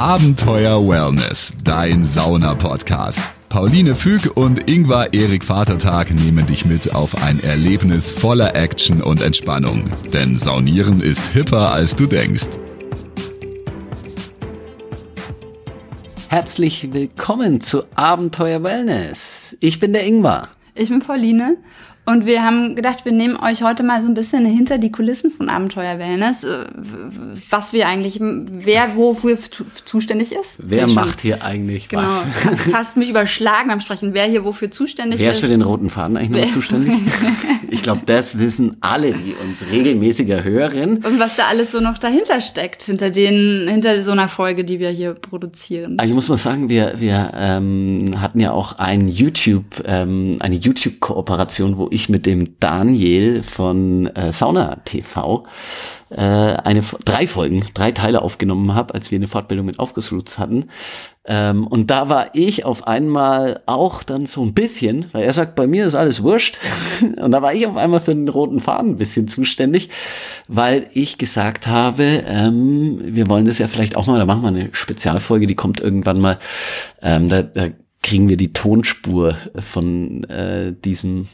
Abenteuer Wellness, dein Sauna-Podcast. Pauline Füg und Ingvar Erik Vatertag nehmen dich mit auf ein Erlebnis voller Action und Entspannung. Denn Saunieren ist hipper, als du denkst. Herzlich willkommen zu Abenteuer Wellness. Ich bin der Ingvar. Ich bin Pauline und wir haben gedacht, wir nehmen euch heute mal so ein bisschen hinter die Kulissen von Abenteuer Wellness, äh, was wir eigentlich, wer wofür zuständig ist. Wer macht hier eigentlich genau, was? Fast mich überschlagen beim Sprechen, wer hier wofür zuständig ist. Wer ist für den roten Faden eigentlich noch zuständig? ich glaube, das wissen alle, die uns regelmäßiger hören. Und was da alles so noch dahinter steckt, hinter den, hinter so einer Folge, die wir hier produzieren. Ich muss mal sagen, wir, wir ähm, hatten ja auch ein YouTube, ähm, eine YouTube-Kooperation, wo ich mit dem Daniel von äh, Sauna TV äh, eine drei Folgen, drei Teile aufgenommen habe, als wir eine Fortbildung mit Aufgussroots hatten. Ähm, und da war ich auf einmal auch dann so ein bisschen, weil er sagt, bei mir ist alles wurscht. und da war ich auf einmal für den roten Faden ein bisschen zuständig, weil ich gesagt habe, ähm, wir wollen das ja vielleicht auch mal, da machen wir eine Spezialfolge, die kommt irgendwann mal, ähm, da, da kriegen wir die Tonspur von äh, diesem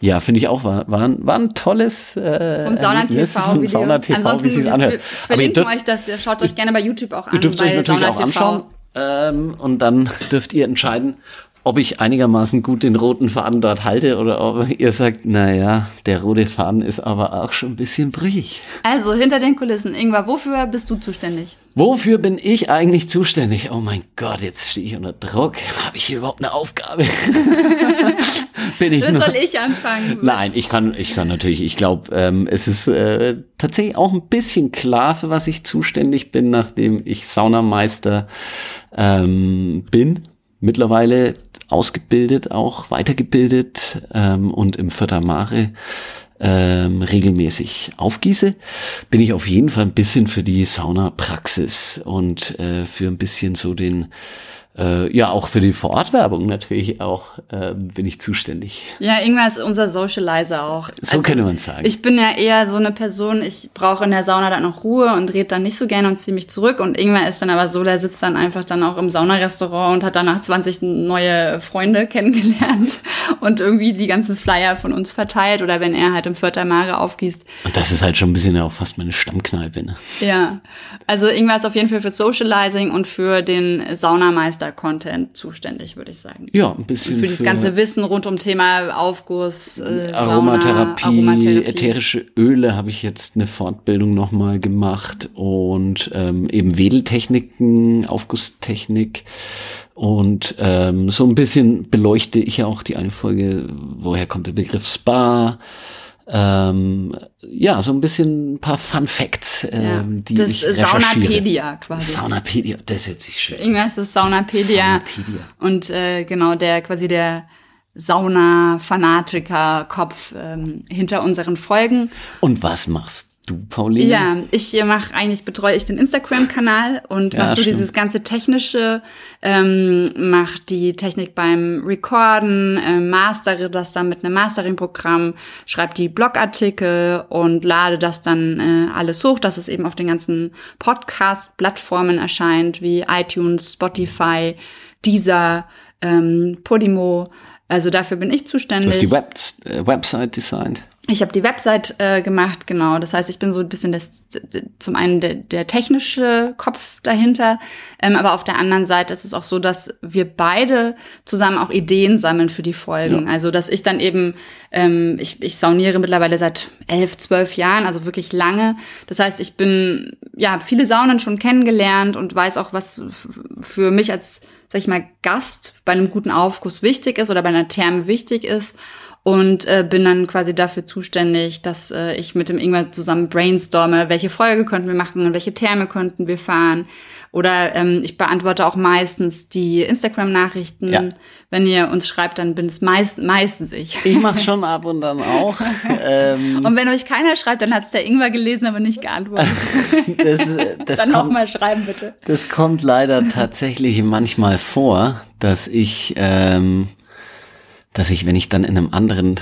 ja, finde ich auch, war, war, war ein tolles äh, Vom Sauna TV, Video. Sauna TV Ansonsten, wie es sich anhört. Aber ihr dürft, euch das, schaut euch gerne bei YouTube auch an. Ihr dürft euch natürlich Sauna auch TV. anschauen. Ähm, und dann dürft ihr entscheiden, ob ich einigermaßen gut den roten Faden dort halte oder ob ihr sagt, naja, der rote Faden ist aber auch schon ein bisschen brüchig. Also hinter den Kulissen, Ingwer, wofür bist du zuständig? Wofür bin ich eigentlich zuständig? Oh mein Gott, jetzt stehe ich unter Druck. Habe ich hier überhaupt eine Aufgabe? bin ich das nur? soll ich anfangen? Nein, ich kann, ich kann natürlich. Ich glaube, ähm, es ist äh, tatsächlich auch ein bisschen klar, für was ich zuständig bin, nachdem ich Saunameister ähm, bin mittlerweile ausgebildet, auch weitergebildet ähm, und im Fördermare ähm, regelmäßig aufgieße, bin ich auf jeden Fall ein bisschen für die Saunapraxis und äh, für ein bisschen so den äh, ja, auch für die Vorortwerbung natürlich auch äh, bin ich zuständig. Ja, Ingmar ist unser Socializer auch. So also, könnte man sagen. Ich bin ja eher so eine Person, ich brauche in der Sauna dann noch Ruhe und rede dann nicht so gerne und ziehe mich zurück. Und Ingmar ist dann aber so, der sitzt dann einfach dann auch im Saunarestaurant und hat danach 20 neue Freunde kennengelernt und irgendwie die ganzen Flyer von uns verteilt oder wenn er halt im Vierter Mare aufgießt. Und das ist halt schon ein bisschen ja auch fast meine Stammkneipe. Ne? Ja, also Ingmar ist auf jeden Fall für Socializing und für den Saunameister Content zuständig, würde ich sagen. Ja, ein bisschen. für, für das ganze Wissen rund um Thema Aufguss, äh, Aromatherapie, Sauna, Aromatherapie, ätherische Öle habe ich jetzt eine Fortbildung nochmal gemacht und ähm, eben Wedeltechniken, Aufgusstechnik. Und ähm, so ein bisschen beleuchte ich auch die eine Folge, woher kommt der Begriff Spa, ähm, ja, so ein bisschen ein paar Fun Facts, ähm, ja, die das ich Saunapedia quasi. Saunapedia, das hört sich schön. Irgendwas ist Saunapedia. Saunapedia. Und äh, genau, der quasi der Sauna-Fanatiker-Kopf ähm, hinter unseren Folgen. Und was machst du, Pauline? Ja, ich mache eigentlich, betreue ich den Instagram-Kanal und ja, mache so dieses ganze Technische, ähm, mache die Technik beim Recorden, äh, mastere das dann mit einem Mastering-Programm, schreibe die Blogartikel und lade das dann äh, alles hoch, dass es eben auf den ganzen Podcast-Plattformen erscheint, wie iTunes, Spotify, Deezer, ähm, Podimo. Also dafür bin ich zuständig. Du hast die Web äh, Website designt. Ich habe die Website äh, gemacht, genau. Das heißt, ich bin so ein bisschen das, zum einen der, der technische Kopf dahinter, ähm, aber auf der anderen Seite ist es auch so, dass wir beide zusammen auch Ideen sammeln für die Folgen. Ja. Also, dass ich dann eben, ähm, ich, ich sauniere mittlerweile seit elf, zwölf Jahren, also wirklich lange. Das heißt, ich bin, ja, viele Saunen schon kennengelernt und weiß auch, was für mich als, sag ich mal, Gast bei einem guten Aufguss wichtig ist oder bei einer Therme wichtig ist und äh, bin dann quasi dafür zuständig, dass äh, ich mit dem Ingwer zusammen brainstorme, welche Folge könnten wir machen, welche Therme könnten wir fahren. Oder ähm, ich beantworte auch meistens die Instagram-Nachrichten. Ja. Wenn ihr uns schreibt, dann bin es meist, meistens ich. Ich mach's schon ab und dann auch. ähm, und wenn euch keiner schreibt, dann hat's der Ingwer gelesen, aber nicht geantwortet. das, das dann nochmal schreiben, bitte. Das kommt leider tatsächlich manchmal vor, dass ich ähm, dass ich, wenn ich dann in einem anderen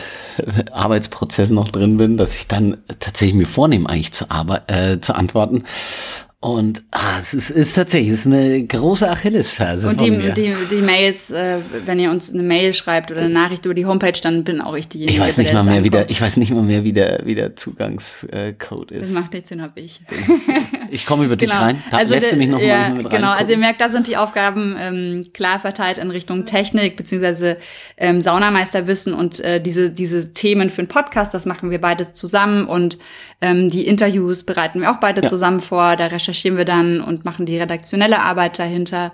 Arbeitsprozess noch drin bin, dass ich dann tatsächlich mir vornehme, eigentlich zu, Arbeit, äh, zu antworten. Und ah, es ist, ist tatsächlich es ist eine große Achillesferse. Und von die, die, die Mails, äh, wenn ihr uns eine Mail schreibt oder eine Nachricht über die Homepage, dann bin auch ich diejenige. ich weiß nicht mal das mehr, wie der, ich weiß nicht mal mehr, wie der, wie der Zugangscode Das ist. macht nichts, den hab ich. Ich komme über dich rein. Da lässt der- du mich noch ja, mal mit rein. Genau, also ihr merkt, da sind die Aufgaben ähm, klar verteilt in Richtung Technik beziehungsweise ähm, Saunameisterwissen und äh, diese diese Themen für einen Podcast, das machen wir beide zusammen und ähm, die Interviews bereiten wir auch beide Ja. zusammen vor. Da recherchieren wir dann und machen die redaktionelle Arbeit dahinter.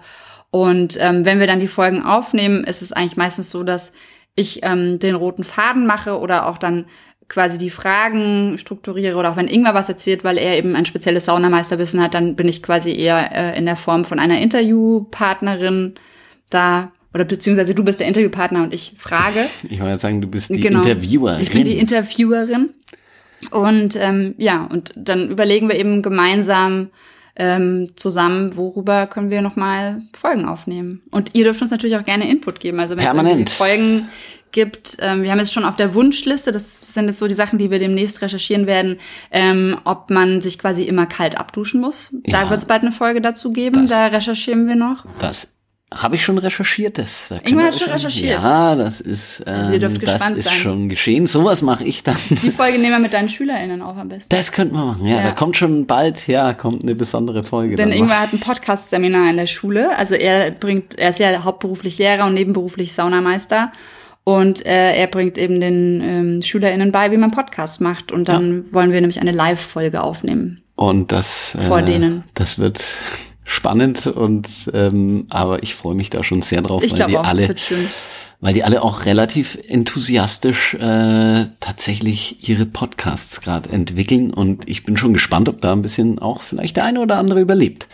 Und ähm, wenn wir dann die Folgen aufnehmen, ist es eigentlich meistens so, dass ich ähm, den roten Faden mache oder auch dann quasi die Fragen strukturiere oder auch wenn Ingwer was erzählt, weil er eben ein spezielles Saunameisterwissen hat, dann bin ich quasi eher äh, in der Form von einer Interviewpartnerin da oder beziehungsweise du bist der Interviewpartner und ich frage. ich wollte sagen, du bist die Genau. Interviewerin. Ich bin die Interviewerin. Und ähm, ja, und dann überlegen wir eben gemeinsam ähm, zusammen, worüber können wir nochmal Folgen aufnehmen. Und ihr dürft uns natürlich auch gerne Input geben. Also wenn es Permanent. irgendwie Folgen gibt, ähm, wir haben jetzt schon auf der Wunschliste, das sind jetzt so die Sachen, die wir demnächst recherchieren werden, ähm, ob man sich quasi immer kalt abduschen muss. Ja. Da wird es bald eine Folge dazu geben, Das- da recherchieren wir noch. Das habe ich schon recherchiert. Das, da Ingmar hat auch schon recherchiert. Ja, das ist, ähm, Also ihr dürft das gespannt ist sein. schon geschehen. Sowas mache ich dann. Die Folge nehmen wir mit deinen SchülerInnen auf am besten. Das könnten wir machen. Ja, Ja. da kommt schon bald, ja, kommt eine besondere Folge. Denn Ingwer hat ein Podcast-Seminar in der Schule. Also er bringt, er ist ja hauptberuflich Lehrer und nebenberuflich Saunameister. Und äh, er bringt eben den ähm, SchülerInnen bei, wie man Podcasts macht. Und dann wollen wir nämlich eine Live-Folge aufnehmen. Und das, Vor äh, denen. das wird spannend und ähm, aber ich freue mich da schon sehr drauf, Ich weil die auch, alle, weil die alle auch relativ enthusiastisch äh, tatsächlich ihre Podcasts gerade entwickeln und ich bin schon gespannt, ob da ein bisschen auch vielleicht der eine oder andere überlebt.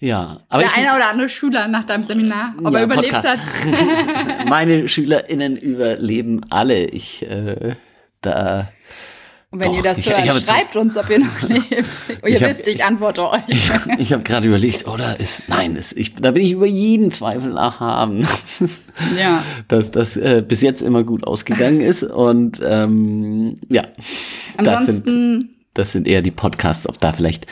Ja, aber Der ich eine oder andere Schüler nach deinem Seminar, ob Ja, er überlebt Podcast. hat. Meine SchülerInnen überleben alle. Ich äh, da Und wenn Doch, ihr das ich- hört, ich schreibt uns, ob ihr noch lebt. Und ihr Ich hab- wisst, ich antworte euch. ich habe gerade überlegt, oder ist nein, ist, ich, da bin ich über jeden Zweifel erhaben, ja. dass das äh, bis jetzt immer gut ausgegangen ist und ähm, ja, das sind Ansonsten, das sind eher die Podcasts, ob da vielleicht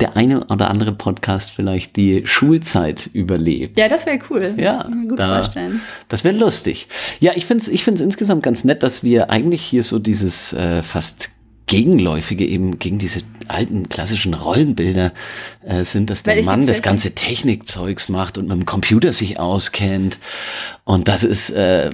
der eine oder andere Podcast vielleicht die Schulzeit überlebt. ja, das wäre cool. Ja, gut da- vorstellen. Das wäre lustig. Ja, ich finde es ich find's insgesamt ganz nett, dass wir eigentlich hier so dieses äh, fast gegenläufige eben gegen diese alten klassischen Rollenbilder äh, sind, dass der Welche Mann das ganze Technikzeugs macht und mit dem Computer sich auskennt. Und das ist, äh,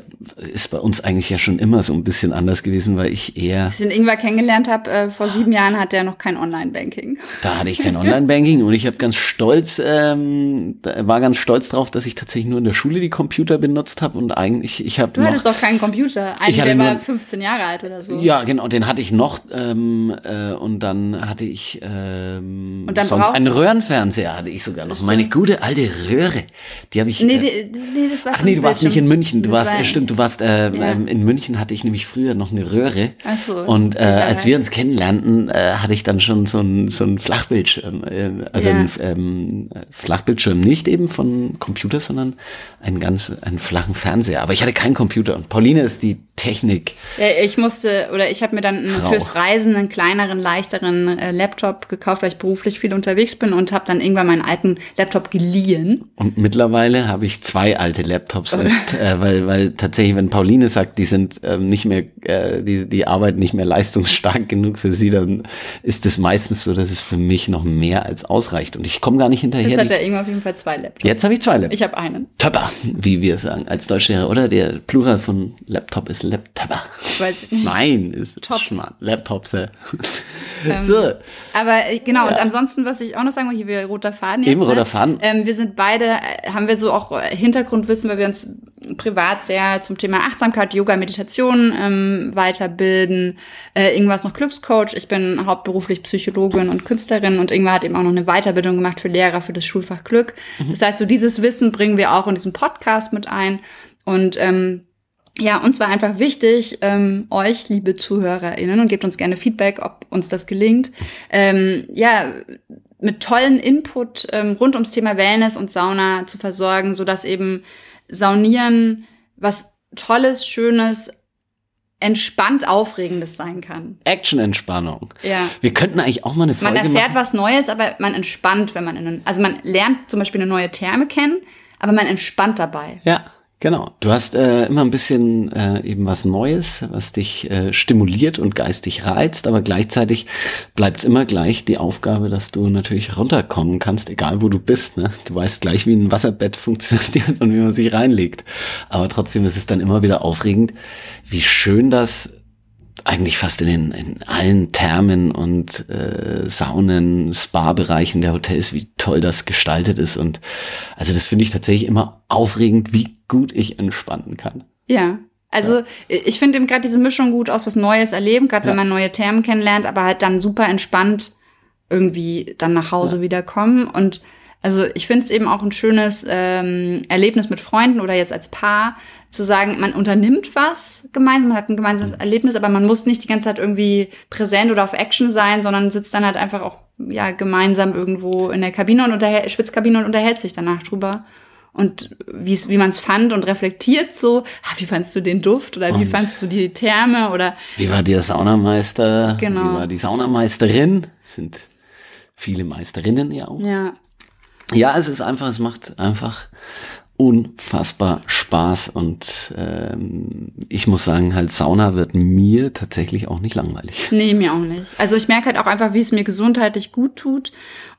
ist bei uns eigentlich ja schon immer so ein bisschen anders gewesen, weil ich eher, Als ich den Ingwer kennengelernt habe, äh, vor sieben Jahren hat er noch kein Online-Banking. da hatte ich kein Online-Banking und ich habe ganz stolz, ähm, war ganz stolz drauf, dass ich tatsächlich nur in der Schule die Computer benutzt habe und eigentlich, ich habe Du noch hattest doch keinen Computer. Einen, Ich hatte der nur- war 15 Jahre alt oder so. Ja, genau, den hatte ich noch ähm, äh, und dann hatte ich ähm, dann sonst einen Röhrenfernseher hatte ich sogar noch. Meine gute alte Röhre, die habe ich. Nee, äh, die, nee, das war Ach nee, du warst nicht in München. Du warst, war- äh, stimmt, du warst äh, Ja. ähm, in München hatte ich nämlich früher noch eine Röhre. Ach so, Und äh, als wir uns kennenlernten, äh, hatte ich dann schon so ein so ein Flachbildschirm, äh, also Ja. ein ähm, Flachbildschirm nicht eben von Computer, sondern einen ganz einen flachen Fernseher. Aber ich hatte keinen Computer und Pauline ist die Technik. Ich musste, oder ich habe mir dann Frau. fürs Reisen einen kleineren, leichteren äh, Laptop gekauft, weil ich beruflich viel unterwegs bin und habe dann irgendwann meinen alten Laptop geliehen. Und mittlerweile habe ich zwei alte Laptops, und, äh, weil, weil tatsächlich, wenn Pauline sagt, die sind ähm, nicht mehr, äh, die, die arbeiten nicht mehr leistungsstark genug für sie, dann ist es meistens so, dass es für mich noch mehr als ausreicht. Und ich komme gar nicht Jetzt hinterher. hat Die, er irgendwann auf jeden Fall zwei Laptops. jetzt habe ich zwei Laptops. Ich habe einen. Töpper, wie wir sagen, als Deutschlehrer, oder? Der Plural von Laptop ist Nicht. Nein, ist Tops. Schmarrn. Laptops, ja. Ähm, so. Aber äh, genau, und ansonsten, was ich auch noch sagen will, hier wir roter Faden jetzt. Eben, roter ne? Faden. Ähm, wir sind beide, äh, haben wir so auch äh, Hintergrundwissen, weil wir uns privat sehr zum Thema Achtsamkeit, Yoga, Meditation ähm, weiterbilden. Äh, Ingwer ist noch Glückscoach. Ich bin hauptberuflich Psychologin und Künstlerin und Ingwer hat eben auch noch eine Weiterbildung gemacht für Lehrer für das Schulfach Glück. Mhm. Das heißt, so dieses Wissen bringen wir auch in diesen Podcast mit ein. Und ähm, ja, uns war einfach wichtig, ähm, euch, liebe ZuhörerInnen, und gebt uns gerne Feedback, ob uns das gelingt, ähm, ja, mit tollen Input ähm, rund ums Thema Wellness und Sauna zu versorgen, so dass eben Saunieren was Tolles, Schönes, entspannt Aufregendes sein kann. Action-Entspannung. Ja. Wir könnten eigentlich auch mal eine Folge Man erfährt machen. was Neues, aber man entspannt, wenn man in einen, also man lernt zum Beispiel eine neue Therme kennen, aber man entspannt dabei. Ja, genau. Du hast äh, immer ein bisschen äh, eben was Neues, was dich äh, stimuliert und geistig reizt, aber gleichzeitig bleibt es immer gleich die Aufgabe, dass du natürlich runterkommen kannst, egal wo du bist. Ne? Du weißt gleich, wie ein Wasserbett funktioniert und wie man sich reinlegt. Aber trotzdem ist es dann immer wieder aufregend, wie schön das eigentlich fast in, den, in allen Thermen und äh, Saunen, Spa-Bereichen der Hotels, wie toll das gestaltet ist. Und also das finde ich tatsächlich immer aufregend, wie gut ich entspannen kann. Ja. Also ich finde eben gerade diese Mischung gut aus, was Neues erleben, gerade wenn man neue Thermen kennenlernt, aber halt dann super entspannt irgendwie dann nach Hause wieder kommen. Und also ich finde es eben auch ein schönes ähm, Erlebnis mit Freunden oder jetzt als Paar, zu sagen, man unternimmt was gemeinsam, man hat ein gemeinsames Erlebnis, aber man muss nicht die ganze Zeit irgendwie präsent oder auf Action sein, sondern sitzt dann halt einfach auch ja gemeinsam irgendwo in der Kabine und unterhält, Schwitzkabine und unterhält sich danach drüber. Und wie's, wie man es fand und reflektiert so, ah, wie fandst du den Duft oder wie Und- fandst du die Therme oder Wie war der Saunameister? Genau. Wie war die Saunameisterin? Sind viele Meisterinnen ja auch. ja. Ja, es ist einfach, es macht einfach unfassbar Spaß und ähm, ich muss sagen, halt Sauna wird mir tatsächlich auch nicht langweilig. Nee, mir auch nicht. Also ich merke halt auch einfach, wie es mir gesundheitlich gut tut.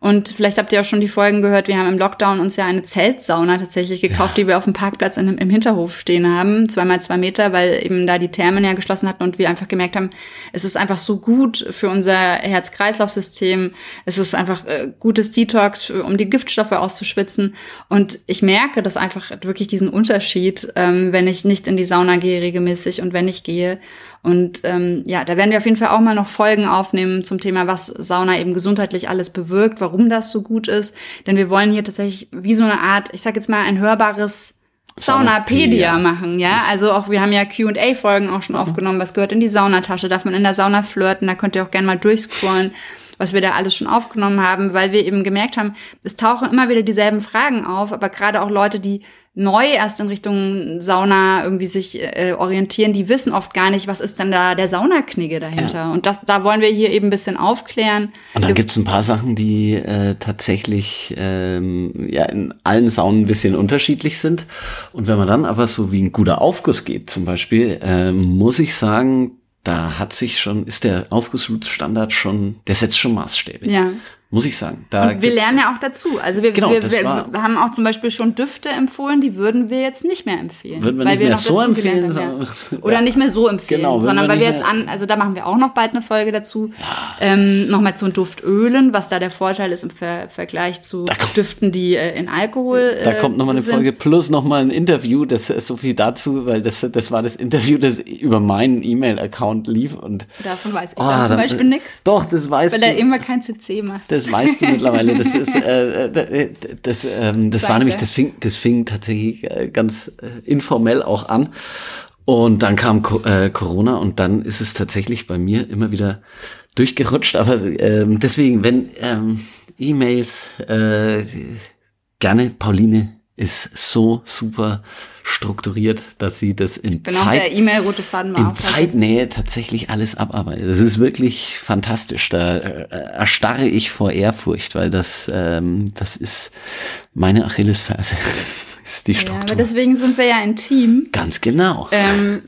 Und vielleicht habt ihr auch schon die Folgen gehört, wir haben im Lockdown uns ja eine Zeltsauna tatsächlich gekauft, die wir auf dem Parkplatz in, im Hinterhof stehen haben, zweimal zwei Meter, weil eben da die Thermen ja geschlossen hatten und wir einfach gemerkt haben, es ist einfach so gut für unser Herz-Kreislauf-System. Es ist einfach äh, gutes Detox, um die Giftstoffe auszuschwitzen. Und ich merke das einfach wirklich diesen Unterschied, ähm, wenn ich nicht in die Sauna gehe regelmäßig und wenn ich gehe. Und ähm, ja, da werden wir auf jeden Fall auch mal noch Folgen aufnehmen zum Thema, was Sauna eben gesundheitlich alles bewirkt, warum das so gut ist. Denn wir wollen hier tatsächlich wie so eine Art, ich sag jetzt mal, ein hörbares Saunapedia. Saunapedia machen, ja. Also auch, wir haben ja Q&A-Folgen auch schon aufgenommen, was gehört in die Saunatasche, darf man in der Sauna flirten, da könnt ihr auch gerne mal durchscrollen, was wir da alles schon aufgenommen haben, weil wir eben gemerkt haben, es tauchen immer wieder dieselben Fragen auf, aber gerade auch Leute, die neu erst in Richtung Sauna irgendwie sich äh, orientieren, die wissen oft gar nicht, was ist denn da der Saunaknigge dahinter. Und das, da wollen wir hier eben ein bisschen aufklären. Und dann gibt's ein paar Sachen, die äh, tatsächlich ähm, ja in allen Saunen ein bisschen unterschiedlich sind. Und wenn man dann aber so wie ein guter Aufguss geht, zum Beispiel, ähm, muss ich sagen, da hat sich schon, ist der Aufgussstandard schon, der setzt schon Maßstäbe. Ja. Muss ich sagen. Da Und wir lernen ja auch dazu. Also wir, Genau, wir, wir, wir haben auch zum Beispiel schon Düfte empfohlen, die würden wir jetzt nicht mehr empfehlen. Würden wir weil nicht mehr noch so empfehlen, haben, ja. Oder Ja. nicht mehr so empfehlen, Genau, sondern wir weil wir jetzt mehr- an, also da machen wir auch noch bald eine Folge dazu. ähm, Nochmal zu Duftölen, was da der Vorteil ist im Ver Vergleich zu Düften, die äh, in Alkohol Da äh, kommt nochmal eine sind. Folge plus nochmal ein Interview, das ist so viel dazu, weil das, das war das Interview, das über meinen E-Mail-Account lief und Davon weiß ich Ah, dann zum Beispiel nichts, Doch, das weißt weil du. er immer kein CC macht. Das weißt du mittlerweile. Das ist, äh, äh, das, ähm, das war nämlich, das fing, das fing tatsächlich äh, ganz äh, informell auch an. Und dann kam äh, Corona und dann ist es tatsächlich bei mir immer wieder durchgerutscht. Aber ähm, deswegen, wenn ähm, E-Mails äh, gerne, Pauline ist so super strukturiert, dass sie das in auch Zeit der E-Mail-rote Faden mal in. Zeitnähe tatsächlich alles abarbeitet. Das ist wirklich fantastisch. Da äh, erstarre ich vor Ehrfurcht, weil das, ähm, das ist meine Achillesferse. ist die Ja, aber Struktur. deswegen sind wir ja ein Team. Ganz genau. Ähm,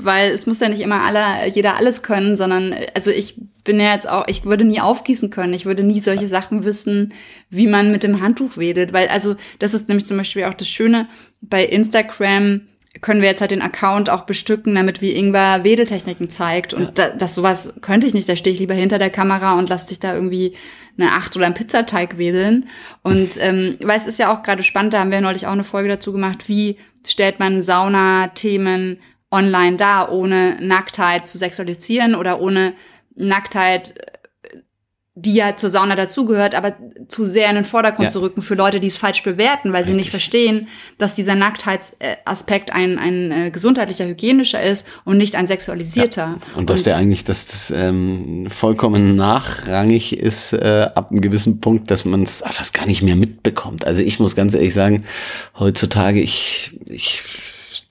weil es muss ja nicht immer alle, jeder alles können, sondern äh, also ich bin ja jetzt auch, ich würde nie aufgießen können, ich würde nie solche Sachen wissen, wie man mit dem Handtuch wedelt, weil also das ist nämlich zum Beispiel auch das Schöne. Bei Instagram können wir jetzt halt den Account auch bestücken, damit wie Ingwer Wedeltechniken zeigt. Und da, das sowas könnte ich nicht, da stehe ich lieber hinter der Kamera und lass dich da irgendwie eine Acht oder einen Pizzateig wedeln. Und ähm, weil es ist ja auch gerade spannend, da haben wir neulich auch eine Folge dazu gemacht, wie stellt man Sauna-Themen online dar, ohne Nacktheit zu sexualisieren oder ohne Nacktheit, die ja zur Sauna dazugehört, aber zu sehr in den Vordergrund Ja. zu rücken für Leute, die es falsch bewerten, weil sie nicht verstehen, dass dieser Nacktheitsaspekt ein, ein äh, gesundheitlicher, hygienischer ist und nicht ein sexualisierter. Und dass der eigentlich, dass das ähm, vollkommen nachrangig ist äh, ab einem gewissen Punkt, dass man es fast gar nicht mehr mitbekommt. Also ich muss ganz ehrlich sagen, heutzutage ich ich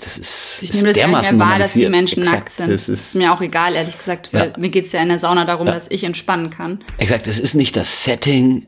das ist, Ich nehme das gar nicht mehr wahr, dass die. Menschen Exakt, nackt sind. Das ist, ist mir auch egal, ehrlich gesagt, weil Ja. mir geht's ja in der Sauna darum, Ja. dass ich entspannen kann. exakt, es ist nicht das Setting,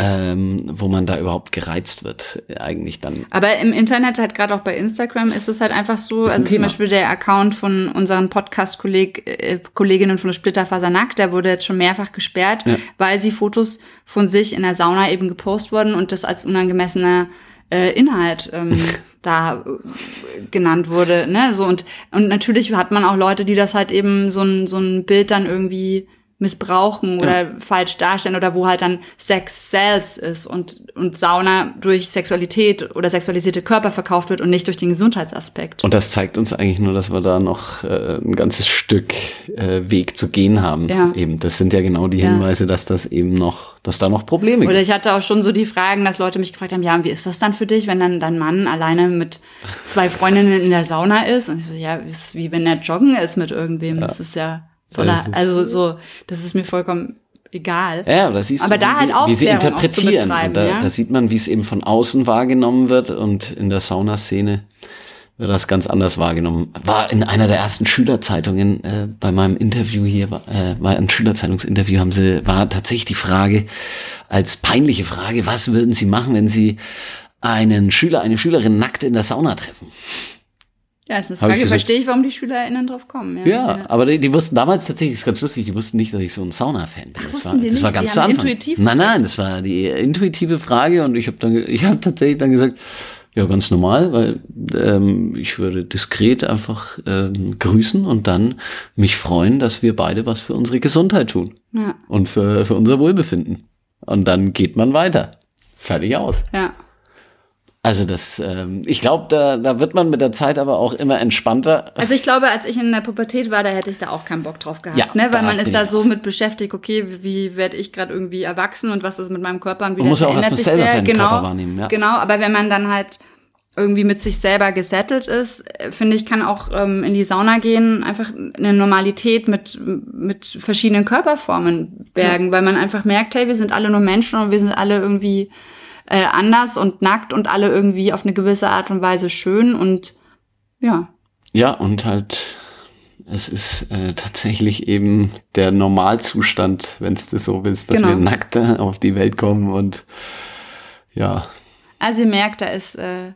ähm, wo man da überhaupt gereizt wird, eigentlich dann. Aber im Internet, halt gerade auch bei Instagram, ist es halt einfach so, ein also zum Thema. Beispiel der Account von unseren Podcast-Kolleginnen äh, von Splitterfaser Nackt, der wurde jetzt schon mehrfach gesperrt, Ja. weil sie Fotos von sich in der Sauna eben gepostet wurden und das als unangemessener äh, Inhalt ähm, da äh, genannt wurde. Ne? So und, und natürlich hat man auch Leute, die das halt eben so ein, so ein Bild dann irgendwie missbrauchen oder falsch darstellen oder wo halt dann Sex Sales ist und, und Sauna durch Sexualität oder sexualisierte Körper verkauft wird und nicht durch den Gesundheitsaspekt. Und das zeigt uns eigentlich nur, dass wir da noch äh, ein ganzes Stück äh, Weg zu gehen haben. Ja. Eben, das sind ja genau die Ja. Hinweise, dass das eben noch, dass da noch Probleme Oder gibt. ich hatte auch schon so die Fragen, dass Leute mich gefragt haben, ja, und wie ist das dann für dich, wenn dann dein Mann alleine mit zwei Freundinnen in der Sauna ist? Und ich so, ja, ist wie wenn er joggen ist mit irgendwem. Das ist ja, er, ist- also so, das ist mir vollkommen egal. Ja, aber da siehst Aber du, da halt wie, wie sie Aufklärung auch zu interpretieren. und da, ja. da sieht man, wie es eben von außen wahrgenommen wird und in der Saunaszene wird das ganz anders wahrgenommen. War in einer der ersten Schülerzeitungen äh, bei meinem Interview hier, war, äh, war ein Schülerzeitungsinterview, haben sie, war tatsächlich die Frage, als peinliche Frage, was würden sie machen, wenn sie einen Schüler, eine Schülerin nackt in der Sauna treffen? Ja, ist eine ich Frage, gesagt- verstehe ich, warum die SchülerInnen drauf kommen. Ja, aber die, die wussten damals tatsächlich, das ist ganz lustig, die wussten nicht, dass ich so ein Sauna-Fan bin. das wussten war, die das war nicht? ganz Die zu Anfang. intuitiv Nein, nein, das war die intuitive Frage und ich habe dann, ich habe tatsächlich dann gesagt, ja, ganz normal, weil ähm, ich würde diskret einfach ähm, grüßen und dann mich freuen, dass wir beide was für unsere Gesundheit tun Ja, und für, für unser Wohlbefinden. Und dann geht man weiter. Fertig aus. ja. Also das, ähm, ich glaube, da, da wird man mit der Zeit aber auch immer entspannter. Also ich glaube, als ich in der Pubertät war, da hätte ich da auch keinen Bock drauf gehabt, Ja, ne? Weil man ist da so mit beschäftigt, okay, wie, werde ich gerade irgendwie erwachsen und was ist mit meinem Körper und wie Man muss ja auch erstmal selber der? seinen genau, Körper wahrnehmen, ja. Genau, aber wenn man dann halt irgendwie mit sich selber gesettelt ist, äh, finde ich, kann auch ähm, in die Sauna gehen, einfach eine Normalität mit, mit verschiedenen Körperformen bergen, weil man einfach merkt, hey, wir sind alle nur Menschen und wir sind alle irgendwie äh, anders und nackt und alle irgendwie auf eine gewisse Art und Weise schön und ja. Ja, und halt, es ist äh, tatsächlich eben der Normalzustand, wenn es das so willst, dass Genau. wir nackt auf die Welt kommen und ja, Also ihr merkt, da ist, äh,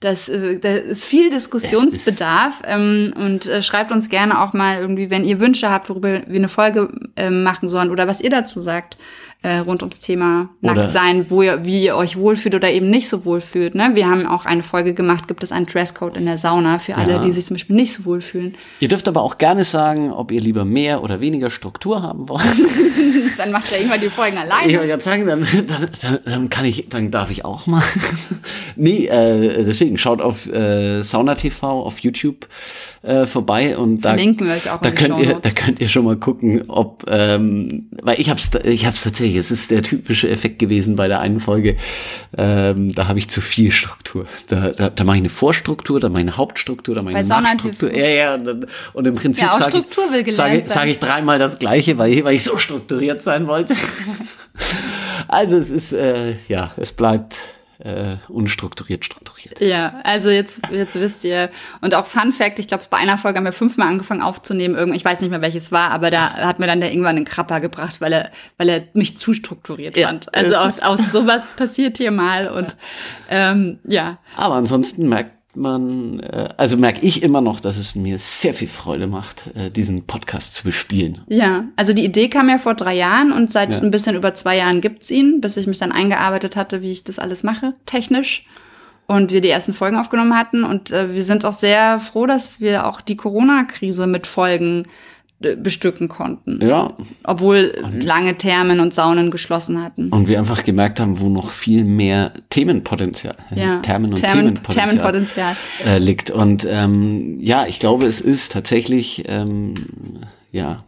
das, äh, da ist viel Diskussionsbedarf ähm, und äh, schreibt uns gerne auch mal irgendwie, wenn ihr Wünsche habt, worüber wir eine Folge äh, machen sollen oder was ihr dazu sagt äh, rund ums Thema Oder- nackt sein, wo ihr, wie ihr euch wohlfühlt oder eben nicht so wohlfühlt. Ne? Wir haben auch eine Folge gemacht, gibt es einen Dresscode in der Sauna für alle, Ja. die sich zum Beispiel nicht so wohlfühlen. Ihr dürft aber auch gerne sagen, ob ihr lieber mehr oder weniger Struktur haben wollt. Dann macht ja immer die Folgen Ich alleine. wollte gerade sagen, dann, dann, dann, dann kann ich, dann darf ich auch mal. nee, äh, deswegen schaut auf äh, Sauna TV auf YouTube äh, vorbei und da da könnt ihr, da könnt ihr schon mal gucken, ob ähm, weil ich hab's, ich hab's tatsächlich. Es ist der typische Effekt gewesen bei der einen Folge. Ähm, da habe ich zu viel Struktur. Da, da, da mache ich eine Vorstruktur, dann mache ich eine Hauptstruktur, dann mache ich eine Nachstruktur. Ja, ja. Und, dann, und im Prinzip Ja, sage will ich, sage ich dreimal das Gleiche, weil, ich- weil ich so strukturiert sein wollte. also es ist äh, ja, es bleibt äh, unstrukturiert strukturiert. Ja, also jetzt, jetzt wisst ihr. Und auch Fun Fact, ich glaube, bei einer Folge haben wir fünfmal angefangen aufzunehmen. Irgend, ich weiß nicht mehr, welches war, aber da hat mir dann der irgendwann einen Krapper gebracht, weil er, weil er mich zu strukturiert Ja, fand. Also aus, aus sowas passiert hier mal. Und ähm, ja, Aber ansonsten merkt man, äh, also merke ich immer noch, dass es mir sehr viel Freude macht, äh, diesen Podcast zu bespielen. ja. Also die Idee kam ja vor drei Jahren und seit Ja. ein bisschen über zwei Jahren gibt's ihn, bis ich mich dann eingearbeitet hatte, wie ich das alles mache, technisch. Und wir die ersten Folgen aufgenommen hatten. Und äh, wir sind auch sehr froh, dass wir auch die Corona-Krise mit Folgen bestücken konnten. Ja, Obwohl lange Thermen und Saunen geschlossen hatten. und wir einfach gemerkt haben, wo noch viel mehr Themenpotenzial, Ja, Termen und Thermen- Themenpotenzial, Thermenpotenzial. Äh, liegt. Und ähm, ja, ich glaube, es ist tatsächlich ähm, ja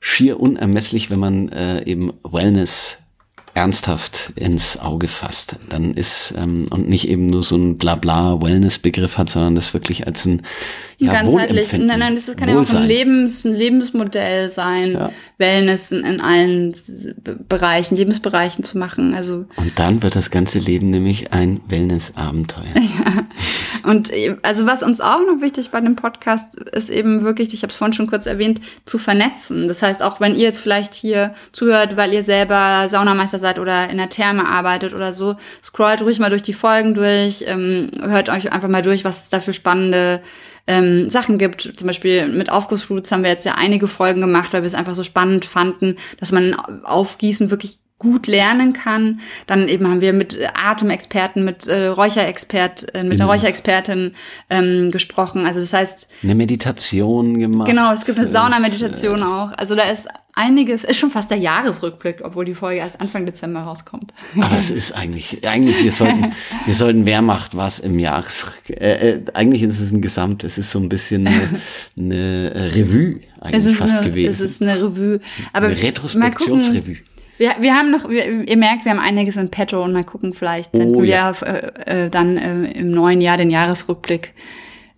schier unermesslich, wenn man äh, eben Wellness ernsthaft ins Auge fasst, dann ist ähm, und nicht eben nur so ein Blabla-Wellness-Begriff hat, sondern das wirklich als ein ja, ganzheitlich. Nein, nein, das kann ja auch Wohlsein. ein, Lebens, ein Lebensmodell sein, Ja. Wellness in, in allen Bereichen, Lebensbereichen zu machen. Also Und dann wird das ganze Leben nämlich ein Wellness-Abenteuer. Und äh, also was uns auch noch wichtig bei dem Podcast ist eben wirklich, ich habe es vorhin schon kurz erwähnt, zu vernetzen. Das heißt, auch wenn ihr jetzt vielleicht hier zuhört, weil ihr selber Saunameister seid oder in der Therme arbeitet oder so, scrollt ruhig mal durch die Folgen durch, ähm, hört euch einfach mal durch, was es da für spannende ähm, Sachen gibt. Zum Beispiel mit Aufgussroots haben wir jetzt ja einige Folgen gemacht, weil wir es einfach so spannend fanden, dass man Aufgießen wirklich gut lernen kann. Dann eben haben wir mit Atemexperten, mit äh, Räucherexpert, äh, mit einer Räucherexpertin ähm, gesprochen. Also das heißt eine Meditation gemacht. Genau, es gibt eine Saunameditation äh, auch. Also da ist einiges, ist schon fast der Jahresrückblick, obwohl die Folge erst Anfang Dezember rauskommt. Aber es ist eigentlich, eigentlich wir sollten, wir sollten, wer macht was im Jahres, äh, äh, eigentlich ist es ein Gesamt, es ist so ein bisschen eine, eine Revue eigentlich fast eine, gewesen. Es ist eine Revue, aber eine Retrospektionsrevue. Wir, wir haben noch, wir, ihr merkt, wir haben einiges in petto und mal gucken, vielleicht senden oh, ja. wir äh, äh, dann äh, im neuen Jahr den Jahresrückblick.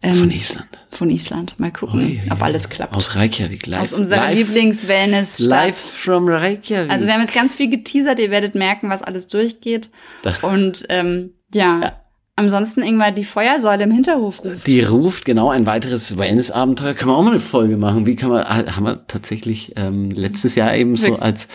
Ähm, von Island. Von Island. Mal gucken, Ui, ob alles klappt. Aus Reykjavik live. Aus unserer Lieblings-Wellness. Live from Reykjavik. Also wir haben jetzt ganz viel geteasert. Ihr werdet merken, was alles durchgeht. Und ähm, ja. ja. Ansonsten irgendwann die Feuersäule im Hinterhof ruft. Die ruft, genau, ein weiteres Wellness-Abenteuer. Können wir auch mal eine Folge machen. Wie kann man, haben wir tatsächlich ähm, letztes Jahr eben so als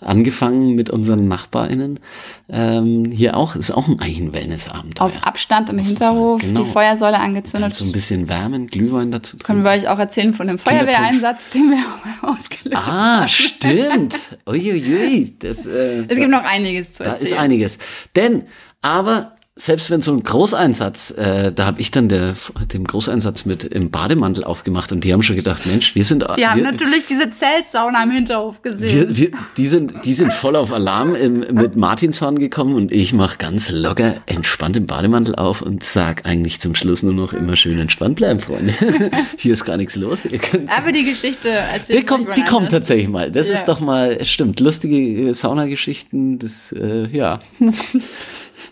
angefangen mit unseren NachbarInnen. Ähm, hier auch, ist auch ein, eigentlich ein Wellness-Abenteuer. Auf Abstand im Hinterhof, genau. die Feuersäule angezündet. so ein bisschen wärmen, Glühwein dazu trinken. Können wir euch auch erzählen von dem Feuerwehreinsatz, den wir auch mal ausgelöst ah, haben. Ah, stimmt. Uiuiui. Das, äh, es gibt noch einiges zu erzählen. Da ist einiges. Denn, aber selbst wenn so ein Großeinsatz, äh, da habe ich dann der, dem Großeinsatz mit im Bademantel aufgemacht und die haben schon gedacht, Mensch, wir sind. Die wir, haben natürlich diese Zeltsauna im Hinterhof gesehen. Wir, wir, die, sind, die sind voll auf Alarm im, mit Martinshorn gekommen und ich mache ganz locker entspannt im Bademantel auf und sag eigentlich zum Schluss nur noch immer schön entspannt bleiben, Freunde. Hier ist gar nichts los. Aber die Geschichte erzählt Die kommt, die kommt tatsächlich mal. Das ja. ist doch mal, stimmt, lustige Saunageschichten, das, äh, ja.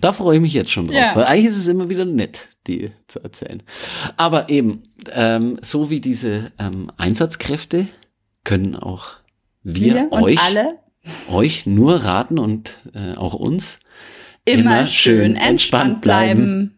Da freue ich mich jetzt schon drauf, ja. weil eigentlich ist es immer wieder nett, die zu erzählen. Aber eben, ähm, so wie diese ähm, Einsatzkräfte können auch wir, wir euch, euch nur raten und äh, auch uns immer, immer schön entspannt bleiben. bleiben.